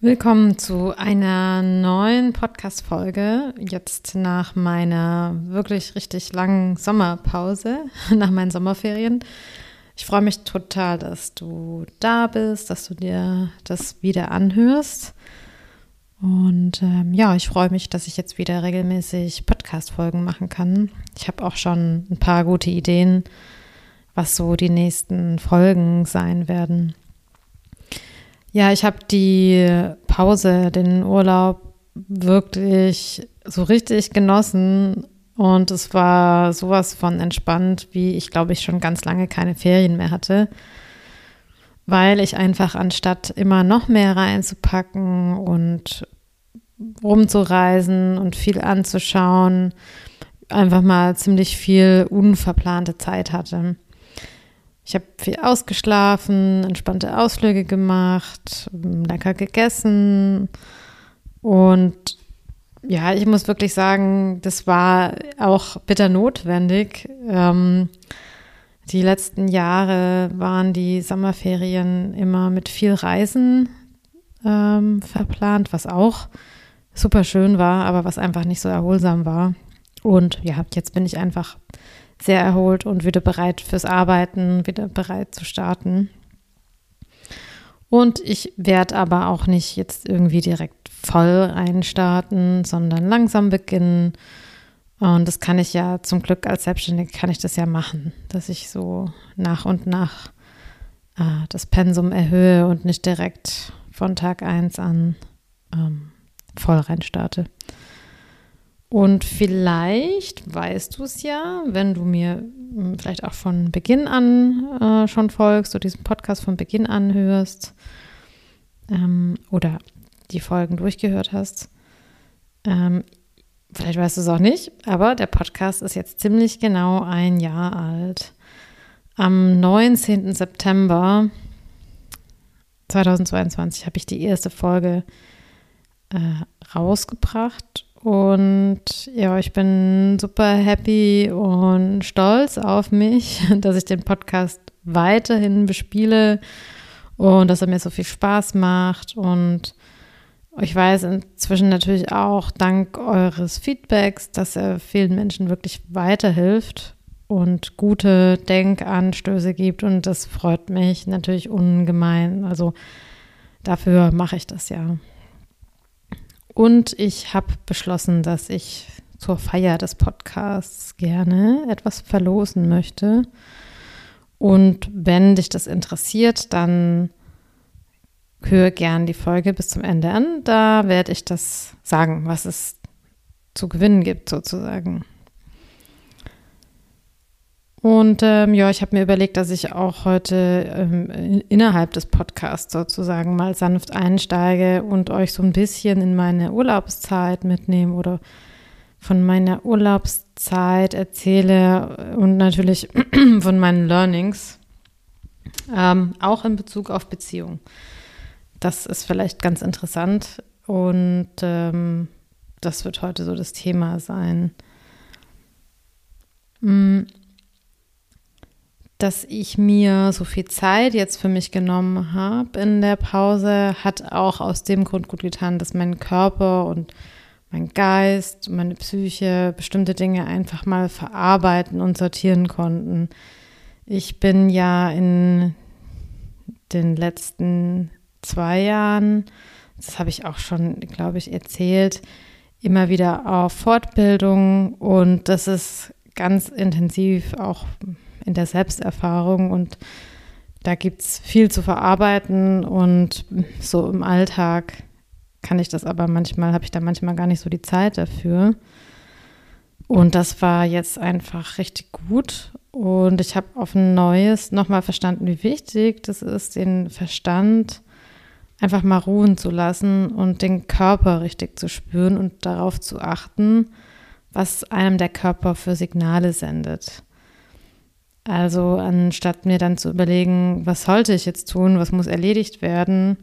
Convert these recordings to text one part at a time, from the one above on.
Willkommen zu einer neuen Podcast-Folge. Jetzt nach meiner wirklich richtig langen Sommerpause, nach meinen Sommerferien. Ich freue mich total, dass du da bist, dass du dir das wieder anhörst. Und ähm, ja, ich freue mich, dass ich jetzt wieder regelmäßig Podcast-Folgen machen kann. Ich habe auch schon ein paar gute Ideen, was so die nächsten Folgen sein werden. Ja, ich habe die Pause, den Urlaub wirklich so richtig genossen und es war sowas von entspannt, wie ich glaube ich schon ganz lange keine Ferien mehr hatte, weil ich einfach anstatt immer noch mehr reinzupacken und rumzureisen und viel anzuschauen, einfach mal ziemlich viel unverplante Zeit hatte. Ich habe viel ausgeschlafen, entspannte Ausflüge gemacht, lecker gegessen und ja, ich muss wirklich sagen, das war auch bitter notwendig. Ähm, die letzten Jahre waren die Sommerferien immer mit viel Reisen ähm, verplant, was auch super schön war, aber was einfach nicht so erholsam war. Und ja, jetzt bin ich einfach sehr erholt und wieder bereit fürs Arbeiten, wieder bereit zu starten. Und ich werde aber auch nicht jetzt irgendwie direkt voll reinstarten, sondern langsam beginnen. Und das kann ich ja zum Glück als Selbstständige kann ich das ja machen, dass ich so nach und nach äh, das Pensum erhöhe und nicht direkt von Tag 1 an ähm, voll reinstarte. Und vielleicht weißt du es ja, wenn du mir hm, vielleicht auch von Beginn an äh, schon folgst oder diesen Podcast von Beginn an hörst ähm, oder die Folgen durchgehört hast. Ähm, vielleicht weißt du es auch nicht, aber der Podcast ist jetzt ziemlich genau ein Jahr alt. Am 19. September 2022 habe ich die erste Folge äh, rausgebracht und ja, ich bin super happy und stolz auf mich, dass ich den Podcast weiterhin bespiele und dass er mir so viel Spaß macht. Und ich weiß inzwischen natürlich auch dank eures Feedbacks, dass er vielen Menschen wirklich weiterhilft und gute Denkanstöße gibt. Und das freut mich natürlich ungemein. Also dafür mache ich das ja. Und ich habe beschlossen, dass ich zur Feier des Podcasts gerne etwas verlosen möchte. Und wenn dich das interessiert, dann höre gern die Folge bis zum Ende an. Da werde ich das sagen, was es zu gewinnen gibt, sozusagen. Und ähm, ja, ich habe mir überlegt, dass ich auch heute ähm, innerhalb des Podcasts sozusagen mal sanft einsteige und euch so ein bisschen in meine Urlaubszeit mitnehme oder von meiner Urlaubszeit erzähle und natürlich von meinen Learnings, ähm, auch in Bezug auf Beziehung. Das ist vielleicht ganz interessant und ähm, das wird heute so das Thema sein. Mm, dass ich mir so viel Zeit jetzt für mich genommen habe in der Pause, hat auch aus dem Grund gut getan, dass mein Körper und mein Geist, meine Psyche bestimmte Dinge einfach mal verarbeiten und sortieren konnten. Ich bin ja in den letzten zwei Jahren, das habe ich auch schon, glaube ich, erzählt, immer wieder auf Fortbildung und das ist ganz intensiv auch in der Selbsterfahrung und da gibt es viel zu verarbeiten und so im Alltag kann ich das aber manchmal, habe ich da manchmal gar nicht so die Zeit dafür. Und das war jetzt einfach richtig gut. Und ich habe auf ein neues nochmal verstanden, wie wichtig das ist, den Verstand einfach mal ruhen zu lassen und den Körper richtig zu spüren und darauf zu achten, was einem der Körper für Signale sendet. Also anstatt mir dann zu überlegen, was sollte ich jetzt tun, was muss erledigt werden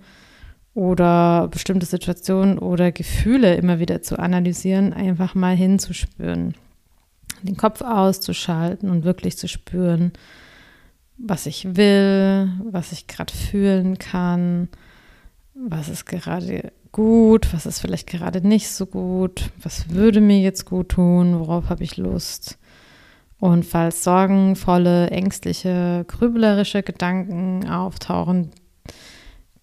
oder bestimmte Situationen oder Gefühle immer wieder zu analysieren, einfach mal hinzuspüren, den Kopf auszuschalten und wirklich zu spüren, was ich will, was ich gerade fühlen kann, was ist gerade gut, was ist vielleicht gerade nicht so gut, was würde mir jetzt gut tun, worauf habe ich Lust. Und falls sorgenvolle, ängstliche, grüblerische Gedanken auftauchen,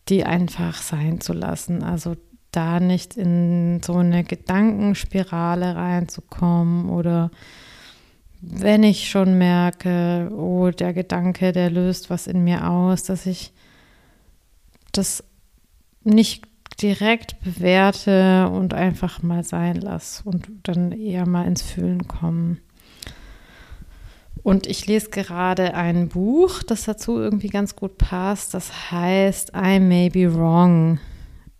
die einfach sein zu lassen. Also da nicht in so eine Gedankenspirale reinzukommen oder wenn ich schon merke, oh, der Gedanke, der löst was in mir aus, dass ich das nicht direkt bewerte und einfach mal sein lasse und dann eher mal ins Fühlen kommen. Und ich lese gerade ein Buch, das dazu irgendwie ganz gut passt. Das heißt I May Be Wrong.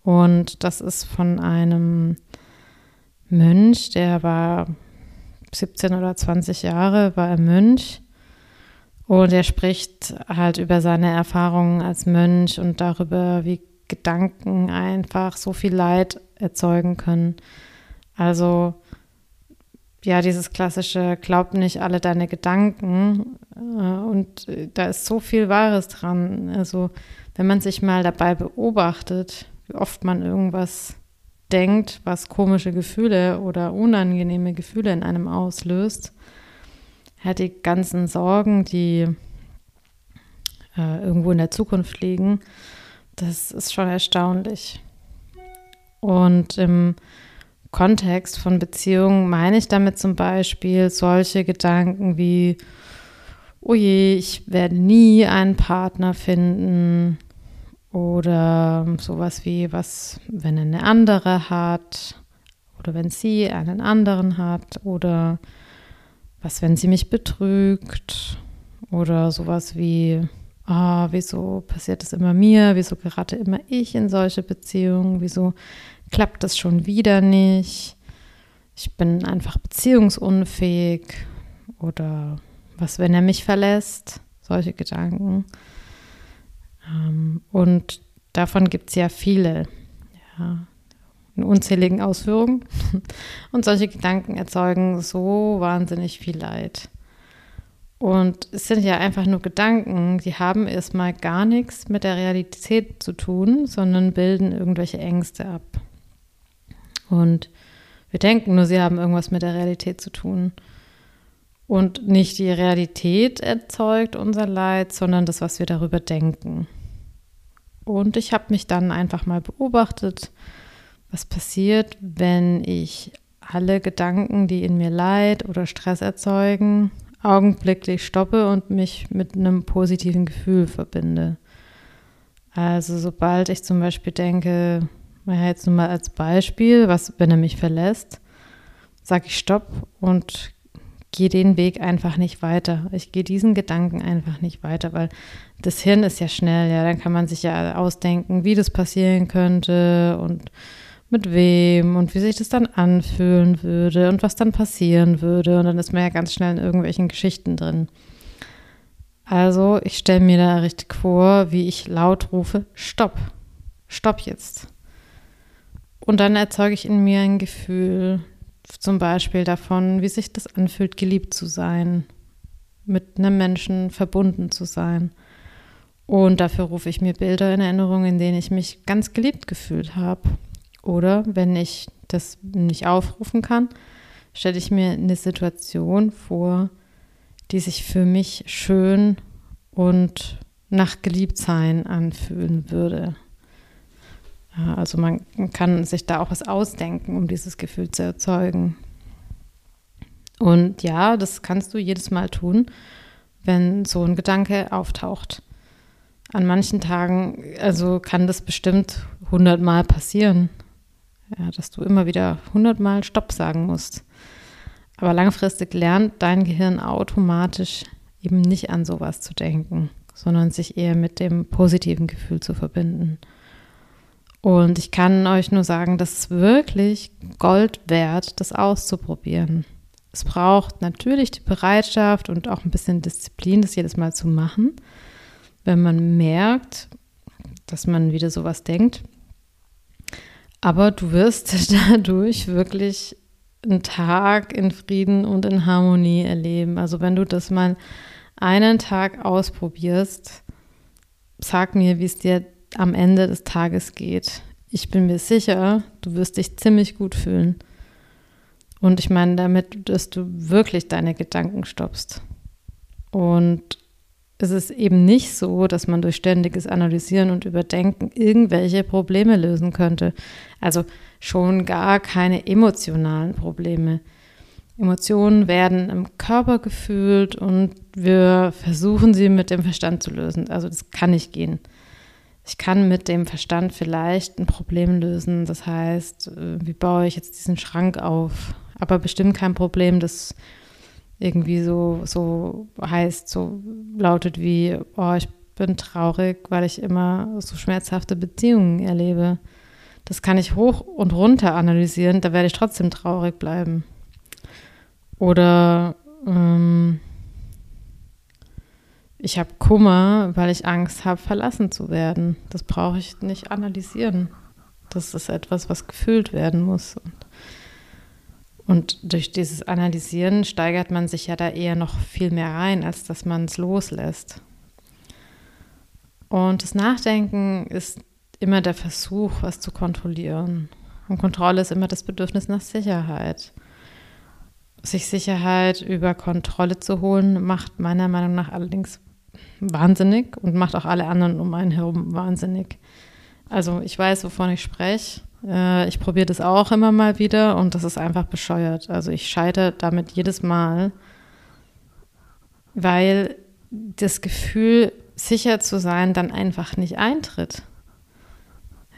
Und das ist von einem Mönch, der war 17 oder 20 Jahre, war er Mönch. Und er spricht halt über seine Erfahrungen als Mönch und darüber, wie Gedanken einfach so viel Leid erzeugen können. Also ja, dieses klassische, glaub nicht alle deine Gedanken. Äh, und da ist so viel Wahres dran. Also, wenn man sich mal dabei beobachtet, wie oft man irgendwas denkt, was komische Gefühle oder unangenehme Gefühle in einem auslöst, hat die ganzen Sorgen, die äh, irgendwo in der Zukunft liegen, das ist schon erstaunlich. Und im Kontext von Beziehungen meine ich damit zum Beispiel solche Gedanken wie, oh je, ich werde nie einen Partner finden oder sowas wie, was, wenn eine andere hat oder wenn sie einen anderen hat oder was, wenn sie mich betrügt oder sowas wie, ah, wieso passiert das immer mir, wieso gerate immer ich in solche Beziehungen, wieso klappt das schon wieder nicht. Ich bin einfach beziehungsunfähig oder was, wenn er mich verlässt? Solche Gedanken. Ähm, und davon gibt es ja viele, ja, in unzähligen Ausführungen. Und solche Gedanken erzeugen so wahnsinnig viel Leid. Und es sind ja einfach nur Gedanken, die haben erstmal gar nichts mit der Realität zu tun, sondern bilden irgendwelche Ängste ab. Und wir denken nur, sie haben irgendwas mit der Realität zu tun. Und nicht die Realität erzeugt unser Leid, sondern das, was wir darüber denken. Und ich habe mich dann einfach mal beobachtet, was passiert, wenn ich alle Gedanken, die in mir Leid oder Stress erzeugen, augenblicklich stoppe und mich mit einem positiven Gefühl verbinde. Also sobald ich zum Beispiel denke, ja, jetzt nur mal als Beispiel, was, wenn er mich verlässt, sage ich Stopp und gehe den Weg einfach nicht weiter. Ich gehe diesen Gedanken einfach nicht weiter, weil das Hirn ist ja schnell, ja, dann kann man sich ja ausdenken, wie das passieren könnte und mit wem und wie sich das dann anfühlen würde und was dann passieren würde. Und dann ist man ja ganz schnell in irgendwelchen Geschichten drin. Also, ich stelle mir da richtig vor, wie ich laut rufe, Stopp, Stopp jetzt. Und dann erzeuge ich in mir ein Gefühl, zum Beispiel davon, wie sich das anfühlt, geliebt zu sein, mit einem Menschen verbunden zu sein. Und dafür rufe ich mir Bilder in Erinnerung, in denen ich mich ganz geliebt gefühlt habe. Oder wenn ich das nicht aufrufen kann, stelle ich mir eine Situation vor, die sich für mich schön und nach Geliebtsein anfühlen würde. Also man kann sich da auch was ausdenken, um dieses Gefühl zu erzeugen. Und ja, das kannst du jedes Mal tun, wenn so ein Gedanke auftaucht. An manchen Tagen, also kann das bestimmt hundertmal passieren, ja, dass du immer wieder hundertmal Stopp sagen musst. Aber langfristig lernt dein Gehirn automatisch eben nicht an sowas zu denken, sondern sich eher mit dem positiven Gefühl zu verbinden. Und ich kann euch nur sagen, das ist wirklich Gold wert, das auszuprobieren. Es braucht natürlich die Bereitschaft und auch ein bisschen Disziplin, das jedes Mal zu machen, wenn man merkt, dass man wieder sowas denkt. Aber du wirst dadurch wirklich einen Tag in Frieden und in Harmonie erleben. Also wenn du das mal einen Tag ausprobierst, sag mir, wie es dir am Ende des Tages geht. Ich bin mir sicher, du wirst dich ziemlich gut fühlen. Und ich meine damit, dass du wirklich deine Gedanken stoppst. Und es ist eben nicht so, dass man durch ständiges Analysieren und Überdenken irgendwelche Probleme lösen könnte. Also schon gar keine emotionalen Probleme. Emotionen werden im Körper gefühlt und wir versuchen sie mit dem Verstand zu lösen. Also das kann nicht gehen. Ich kann mit dem Verstand vielleicht ein Problem lösen. Das heißt, äh, wie baue ich jetzt diesen Schrank auf? Aber bestimmt kein Problem, das irgendwie so, so heißt, so lautet wie, oh, ich bin traurig, weil ich immer so schmerzhafte Beziehungen erlebe. Das kann ich hoch und runter analysieren, da werde ich trotzdem traurig bleiben. Oder ähm, ich habe Kummer, weil ich Angst habe, verlassen zu werden. Das brauche ich nicht analysieren. Das ist etwas, was gefühlt werden muss. Und, durch dieses Analysieren steigert man sich ja da eher noch viel mehr rein, als dass man es loslässt. Und das Nachdenken ist immer der Versuch, was zu kontrollieren. Und Kontrolle ist immer das Bedürfnis nach Sicherheit sich Sicherheit über Kontrolle zu holen, macht meiner Meinung nach allerdings wahnsinnig und macht auch alle anderen um einen herum wahnsinnig. Also ich weiß, wovon ich spreche. Äh, ich probiere das auch immer mal wieder und das ist einfach bescheuert. Also ich scheitere damit jedes Mal, weil das Gefühl, sicher zu sein, dann einfach nicht eintritt.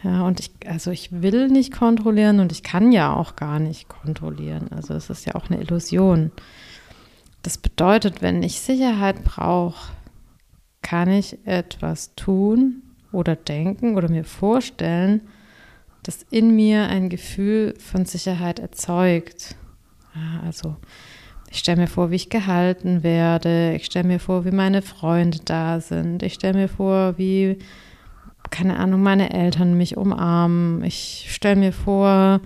Ja, und ich, also ich will nicht kontrollieren und ich kann ja auch gar nicht kontrollieren. Also es ist ja auch eine Illusion. Das bedeutet, wenn ich Sicherheit brauche, kann ich etwas tun oder denken oder mir vorstellen, das in mir ein Gefühl von Sicherheit erzeugt. Also ich stelle mir vor, wie ich gehalten werde. Ich stelle mir vor, wie meine Freunde da sind. Ich stelle mir vor, wie keine Ahnung, meine Eltern mich umarmen. Ich stelle mir vor,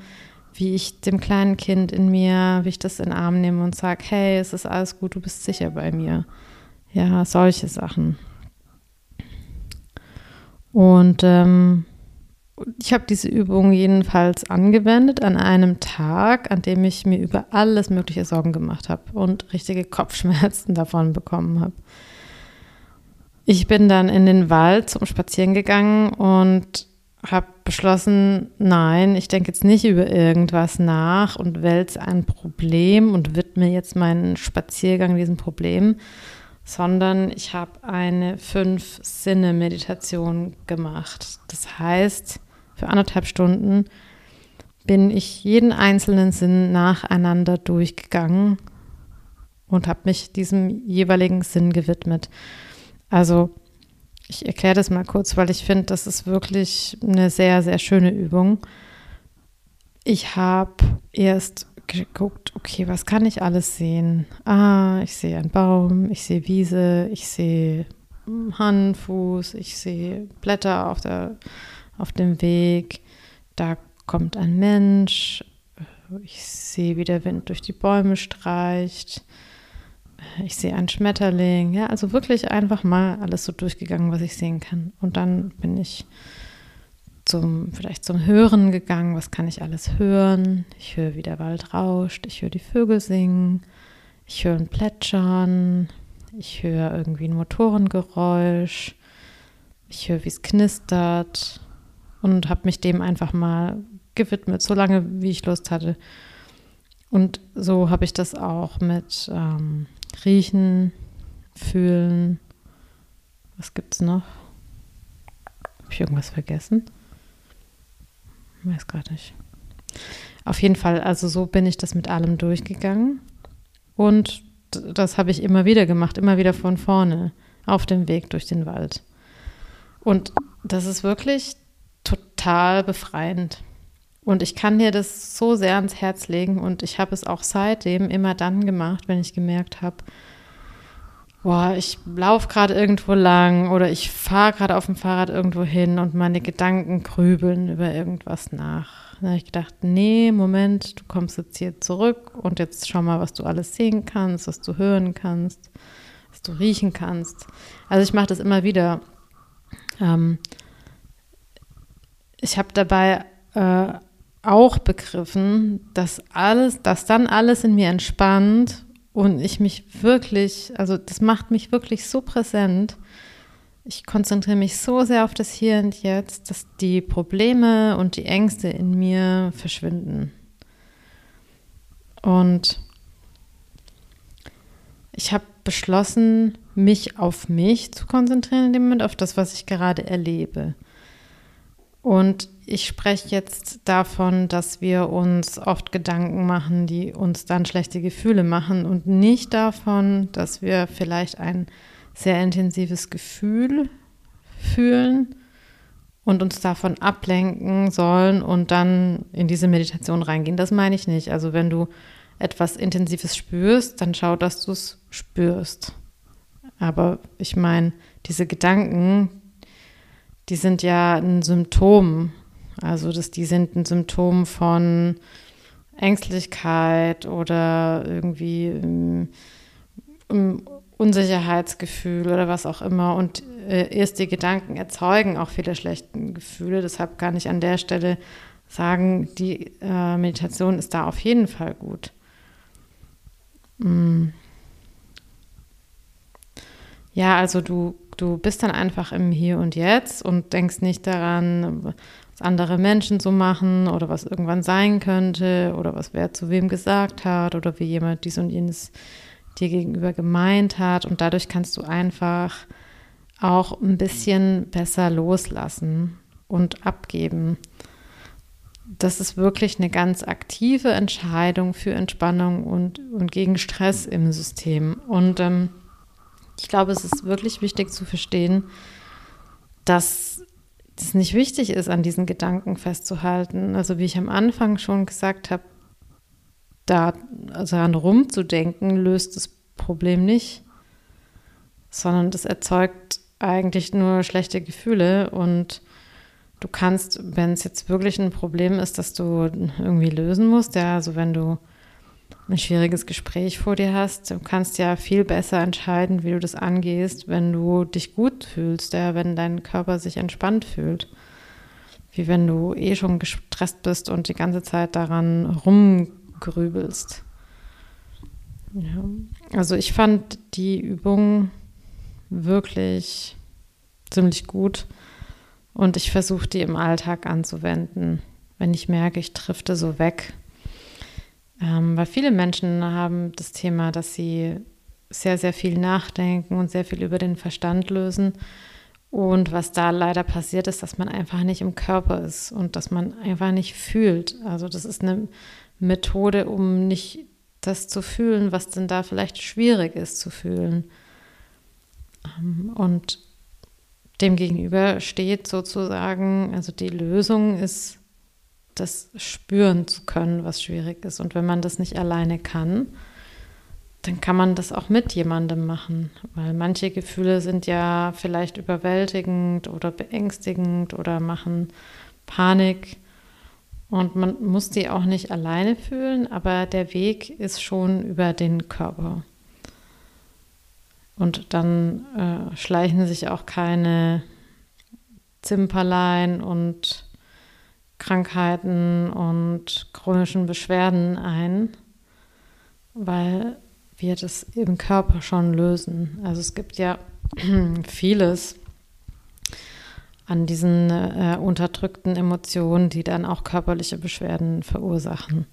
wie ich dem kleinen Kind in mir, wie ich das in den Arm nehme und sage, hey, es ist alles gut, du bist sicher bei mir. Ja, solche Sachen. Und ähm, ich habe diese Übung jedenfalls angewendet an einem Tag, an dem ich mir über alles mögliche Sorgen gemacht habe und richtige Kopfschmerzen davon bekommen habe. Ich bin dann in den Wald zum Spazieren gegangen und habe beschlossen, nein, ich denke jetzt nicht über irgendwas nach und wälze ein Problem und widme jetzt meinen Spaziergang diesem Problem, sondern ich habe eine Fünf-Sinne-Meditation gemacht. Das heißt, für anderthalb Stunden bin ich jeden einzelnen Sinn nacheinander durchgegangen und habe mich diesem jeweiligen Sinn gewidmet. Also ich erkläre das mal kurz, weil ich finde, das ist wirklich eine sehr, sehr schöne Übung. Ich habe erst geguckt, okay, was kann ich alles sehen? Ah, ich sehe einen Baum, ich sehe Wiese, ich sehe Hand, Fuß, ich sehe Blätter auf, der, auf dem Weg, da kommt ein Mensch, ich sehe, wie der Wind durch die Bäume streicht, ich sehe einen Schmetterling, ja, also wirklich einfach mal alles so durchgegangen, was ich sehen kann. Und dann bin ich zum, vielleicht zum Hören gegangen, was kann ich alles hören? Ich höre, wie der Wald rauscht, ich höre die Vögel singen, ich höre ein Plätschern, ich höre irgendwie ein Motorengeräusch, ich höre, wie es knistert und habe mich dem einfach mal gewidmet, so lange, wie ich Lust hatte. Und so habe ich das auch mit ähm, Riechen, Fühlen. Was gibt es noch? Habe ich irgendwas vergessen? Weiß gerade nicht. Auf jeden Fall, also so bin ich das mit allem durchgegangen. Und das habe ich immer wieder gemacht, immer wieder von vorne, auf dem Weg durch den Wald. Und das ist wirklich total befreiend. Und ich kann dir das so sehr ans Herz legen und ich habe es auch seitdem immer dann gemacht, wenn ich gemerkt habe, boah, ich laufe gerade irgendwo lang oder ich fahre gerade auf dem Fahrrad irgendwo hin und meine Gedanken grübeln über irgendwas nach. Da habe ich gedacht, nee, Moment, du kommst jetzt hier zurück und jetzt schau mal, was du alles sehen kannst, was du hören kannst, was du riechen kannst. Also ich mache das immer wieder. Ähm, ich habe dabei äh, auch begriffen, dass alles, dass dann alles in mir entspannt und ich mich wirklich, also das macht mich wirklich so präsent. Ich konzentriere mich so sehr auf das Hier und Jetzt, dass die Probleme und die Ängste in mir verschwinden. Und ich habe beschlossen, mich auf mich zu konzentrieren in dem Moment, auf das, was ich gerade erlebe. Und ich spreche jetzt davon, dass wir uns oft Gedanken machen, die uns dann schlechte Gefühle machen und nicht davon, dass wir vielleicht ein sehr intensives Gefühl fühlen und uns davon ablenken sollen und dann in diese Meditation reingehen. Das meine ich nicht. Also wenn du etwas Intensives spürst, dann schau, dass du es spürst. Aber ich meine, diese Gedanken, die sind ja ein Symptom. Also das, die sind ein Symptom von Ängstlichkeit oder irgendwie um, ähm, um ähm, Unsicherheitsgefühl oder was auch immer. Und äh, erst die Gedanken erzeugen auch viele schlechte Gefühle. Deshalb kann ich an der Stelle sagen, die äh, Meditation ist da auf jeden Fall gut. Mm. Ja, also du, du bist dann einfach im Hier und Jetzt und denkst nicht daran, was andere Menschen so machen oder was irgendwann sein könnte oder was wer zu wem gesagt hat oder wie jemand dies und jenes dir gegenüber gemeint hat. Und dadurch kannst du einfach auch ein bisschen besser loslassen und abgeben. Das ist wirklich eine ganz aktive Entscheidung für Entspannung und, und gegen Stress im System. Und ähm, ich glaube, es ist wirklich wichtig zu verstehen, dass es nicht wichtig ist, an diesen Gedanken festzuhalten. Also wie ich am Anfang schon gesagt habe, da also daran rumzudenken, löst das Problem nicht, sondern das erzeugt eigentlich nur schlechte Gefühle und du kannst, wenn es jetzt wirklich ein Problem ist, dass du irgendwie lösen musst, ja, also wenn du ein schwieriges Gespräch vor dir hast. Du kannst ja viel besser entscheiden, wie du das angehst, wenn du dich gut fühlst, ja, wenn dein Körper sich entspannt fühlt. Wie wenn du eh schon gestresst bist und die ganze Zeit daran rumgrübelst. Ja. Also ich fand die Übung wirklich ziemlich gut und ich versuche die im Alltag anzuwenden, wenn ich merke, ich drifte so weg ähm, weil viele Menschen haben das Thema, dass sie sehr, sehr viel nachdenken und sehr viel über den Verstand lösen. Und was da leider passiert ist, dass man einfach nicht im Körper ist und dass man einfach nicht fühlt. Also das ist eine Methode, um nicht das zu fühlen, was denn da vielleicht schwierig ist zu fühlen. Ähm, und dem gegenüber steht sozusagen, also die Lösung ist das spüren zu können, was schwierig ist. Und wenn man das nicht alleine kann, dann kann man das auch mit jemandem machen, weil manche Gefühle sind ja vielleicht überwältigend oder beängstigend oder machen Panik. Und man muss die auch nicht alleine fühlen, aber der Weg ist schon über den Körper. Und dann äh, schleichen sich auch keine Zimperlein und Krankheiten und chronischen Beschwerden ein, weil wir das im Körper schon lösen. Also es gibt ja vieles an diesen äh, unterdrückten Emotionen, die dann auch körperliche Beschwerden verursachen.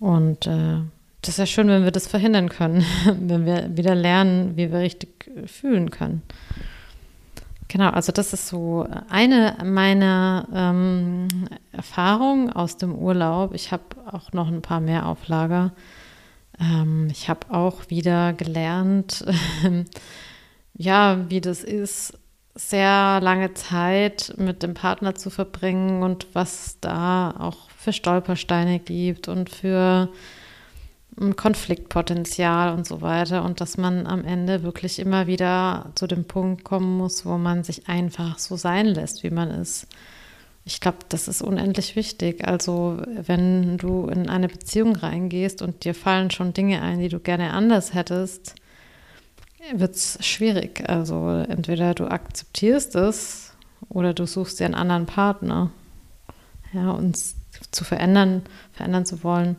Und äh, das ist ja schön, wenn wir das verhindern können, wenn wir wieder lernen, wie wir richtig fühlen können. Genau, also das ist so eine meiner ähm, Erfahrungen aus dem Urlaub. Ich habe auch noch ein paar mehr auf Lager. Ähm, ich habe auch wieder gelernt, ja, wie das ist, sehr lange Zeit mit dem Partner zu verbringen und was da auch für Stolpersteine gibt und für Konfliktpotenzial und so weiter und dass man am Ende wirklich immer wieder zu dem Punkt kommen muss, wo man sich einfach so sein lässt, wie man ist. Ich glaube, das ist unendlich wichtig. Also wenn du in eine Beziehung reingehst und dir fallen schon Dinge ein, die du gerne anders hättest, wird es schwierig. Also entweder du akzeptierst es oder du suchst dir einen anderen Partner. Ja, uns zu verändern, verändern zu wollen,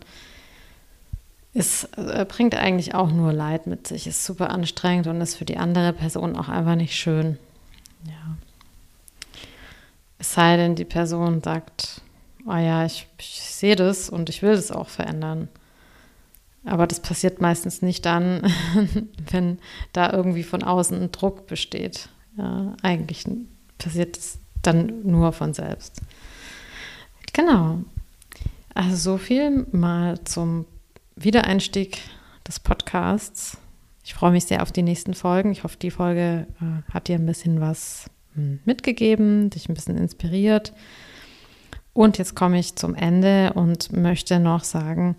ist, äh, bringt eigentlich auch nur Leid mit sich, ist super anstrengend und ist für die andere Person auch einfach nicht schön. Ja. Es sei denn, die Person sagt, oh ja, ich, ich sehe das und ich will das auch verändern. Aber das passiert meistens nicht dann, wenn da irgendwie von außen ein Druck besteht. Ja, eigentlich passiert es dann nur von selbst. Genau. Also so viel mal zum Wiedereinstieg des Podcasts. Ich freue mich sehr auf die nächsten Folgen. Ich hoffe, die Folge äh, hat dir ein bisschen was hm, mitgegeben, dich ein bisschen inspiriert. Und jetzt komme ich zum Ende und möchte noch sagen,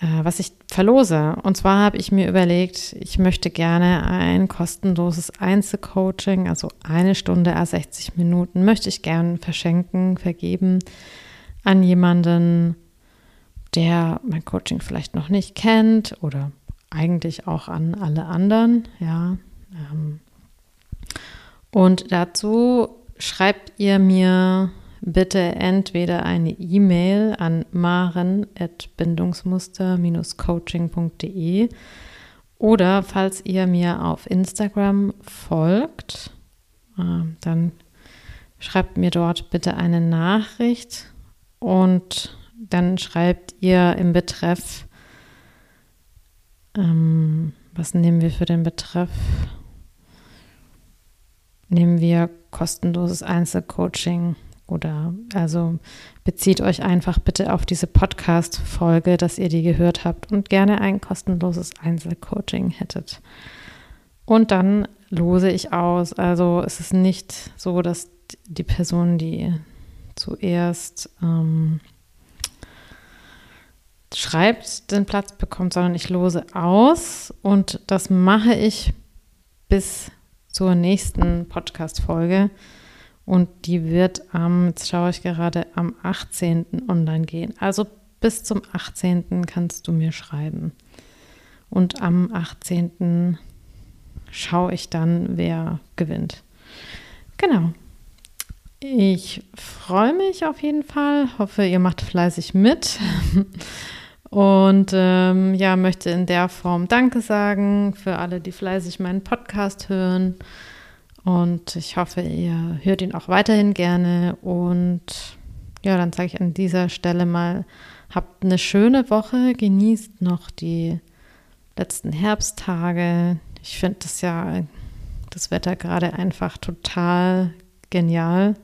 äh, was ich verlose. Und zwar habe ich mir überlegt, ich möchte gerne ein kostenloses Einzelcoaching, also eine Stunde, 60 Minuten, möchte ich gerne verschenken, vergeben an jemanden, der mein Coaching vielleicht noch nicht kennt oder eigentlich auch an alle anderen, ja. Ähm. Und dazu schreibt ihr mir bitte entweder eine E-Mail an maren.bindungsmuster-coaching.de oder falls ihr mir auf Instagram folgt, äh, dann schreibt mir dort bitte eine Nachricht und dann schreibt ihr im Betreff, ähm, was nehmen wir für den Betreff? Nehmen wir kostenloses Einzelcoaching oder also bezieht euch einfach bitte auf diese Podcast-Folge, dass ihr die gehört habt und gerne ein kostenloses Einzelcoaching hättet. Und dann lose ich aus. Also es ist nicht so, dass die Person, die zuerst ähm, schreibt, den Platz bekommt, sondern ich lose aus und das mache ich bis zur nächsten Podcast-Folge. Und die wird am, jetzt schaue ich gerade, am 18. online gehen. Also bis zum 18. kannst du mir schreiben. Und am 18. schaue ich dann, wer gewinnt. Genau. Ich freue mich auf jeden Fall. Hoffe, ihr macht fleißig mit. Und ähm, ja, möchte in der Form Danke sagen für alle, die fleißig meinen Podcast hören. Und ich hoffe, ihr hört ihn auch weiterhin gerne. Und ja, dann sage ich an dieser Stelle mal, habt eine schöne Woche, genießt noch die letzten Herbsttage. Ich finde das ja, das Wetter gerade einfach total genial.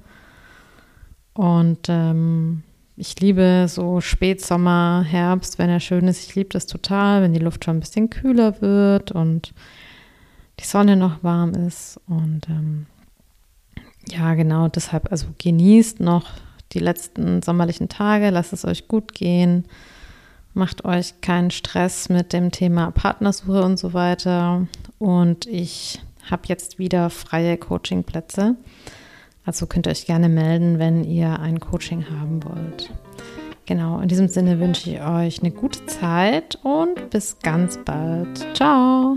Und ähm, ich liebe so Spätsommer, Herbst, wenn er schön ist. Ich liebe das total, wenn die Luft schon ein bisschen kühler wird und die Sonne noch warm ist. Und ähm, ja, genau deshalb, also genießt noch die letzten sommerlichen Tage, lasst es euch gut gehen. Macht euch keinen Stress mit dem Thema Partnersuche und so weiter. Und ich habe jetzt wieder freie Coachingplätze. Also könnt ihr euch gerne melden, wenn ihr ein Coaching haben wollt. Genau, in diesem Sinne wünsche ich euch eine gute Zeit und bis ganz bald. Ciao!